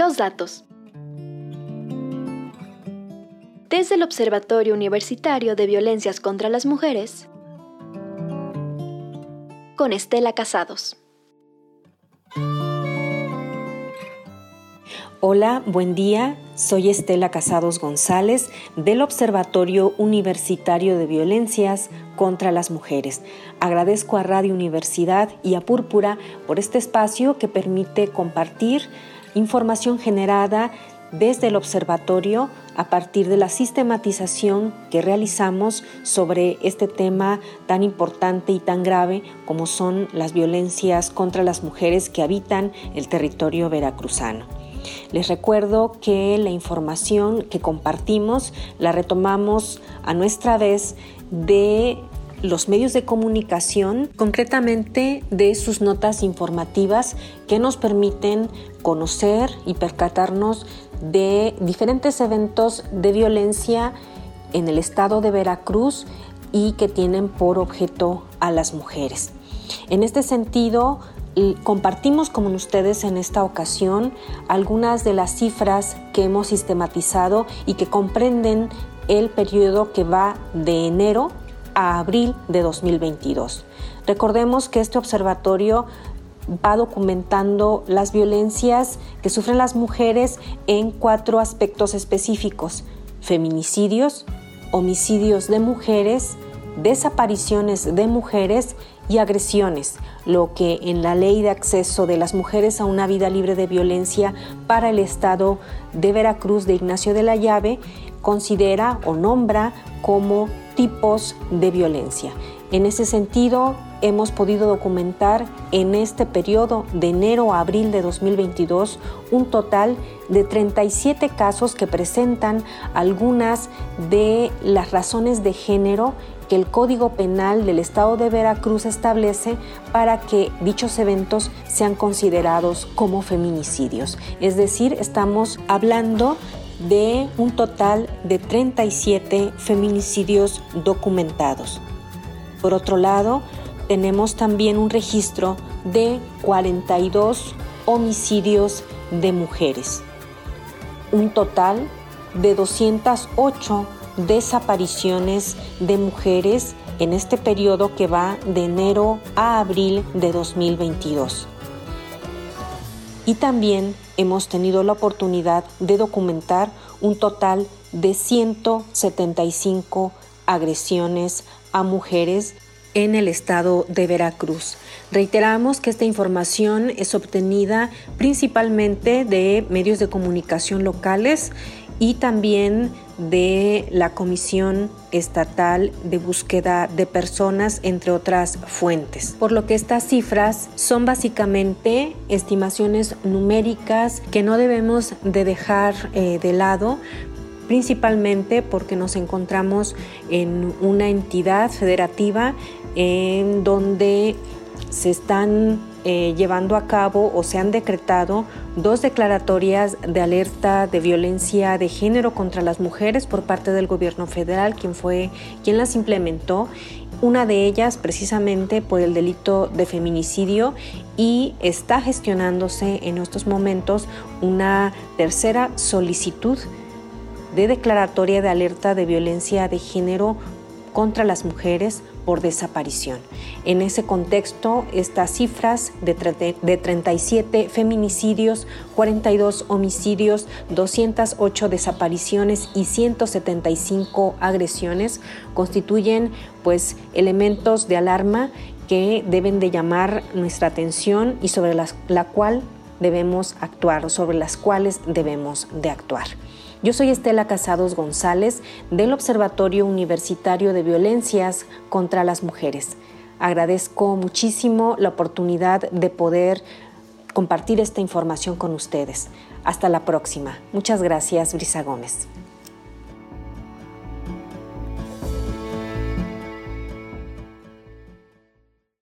Los datos. Desde el Observatorio Universitario de Violencias contra las Mujeres, con Estela Casados. Hola, buen día. Soy Estela Casados González del Observatorio Universitario de Violencias contra las Mujeres. Agradezco a Radio Universidad y a Púrpura por este espacio que permite compartir información generada desde el observatorio a partir de la sistematización que realizamos sobre este tema tan importante y tan grave como son las violencias contra las mujeres que habitan el territorio veracruzano. Les recuerdo que la información que compartimos la retomamos a nuestra vez de los medios de comunicación, concretamente de sus notas informativas que nos permiten conocer y percatarnos de diferentes eventos de violencia en el estado de Veracruz y que tienen por objeto a las mujeres. En este sentido, compartimos con ustedes en esta ocasión algunas de las cifras que hemos sistematizado y que comprenden el periodo que va de enero a abril de 2022. Recordemos que este observatorio va documentando las violencias que sufren las mujeres en cuatro aspectos específicos, feminicidios, homicidios de mujeres, desapariciones de mujeres y agresiones, lo que en la ley de acceso de las mujeres a una vida libre de violencia para el Estado de Veracruz de Ignacio de la Llave considera o nombra como tipos de violencia. En ese sentido, hemos podido documentar en este periodo de enero a abril de 2022 un total de 37 casos que presentan algunas de las razones de género que el Código Penal del Estado de Veracruz establece para que dichos eventos sean considerados como feminicidios. Es decir, estamos hablando de un total de 37 feminicidios documentados. Por otro lado, tenemos también un registro de 42 homicidios de mujeres. Un total de 208 desapariciones de mujeres en este periodo que va de enero a abril de 2022. Y también hemos tenido la oportunidad de documentar un total de 175 agresiones a mujeres en el estado de Veracruz. Reiteramos que esta información es obtenida principalmente de medios de comunicación locales y también de la Comisión Estatal de Búsqueda de Personas, entre otras fuentes. Por lo que estas cifras son básicamente estimaciones numéricas que no debemos de dejar eh, de lado principalmente porque nos encontramos en una entidad federativa en donde se están eh, llevando a cabo o se han decretado dos declaratorias de alerta de violencia de género contra las mujeres por parte del gobierno federal, quien fue quien las implementó. Una de ellas precisamente por el delito de feminicidio y está gestionándose en estos momentos una tercera solicitud de declaratoria de alerta de violencia de género contra las mujeres por desaparición. En ese contexto, estas cifras de, de 37 feminicidios, 42 homicidios, 208 desapariciones y 175 agresiones constituyen pues elementos de alarma que deben de llamar nuestra atención y sobre la cual debemos actuar sobre las cuales debemos de actuar. Yo soy Estela Casados González del Observatorio Universitario de Violencias contra las Mujeres. Agradezco muchísimo la oportunidad de poder compartir esta información con ustedes. Hasta la próxima. Muchas gracias, Brisa Gómez.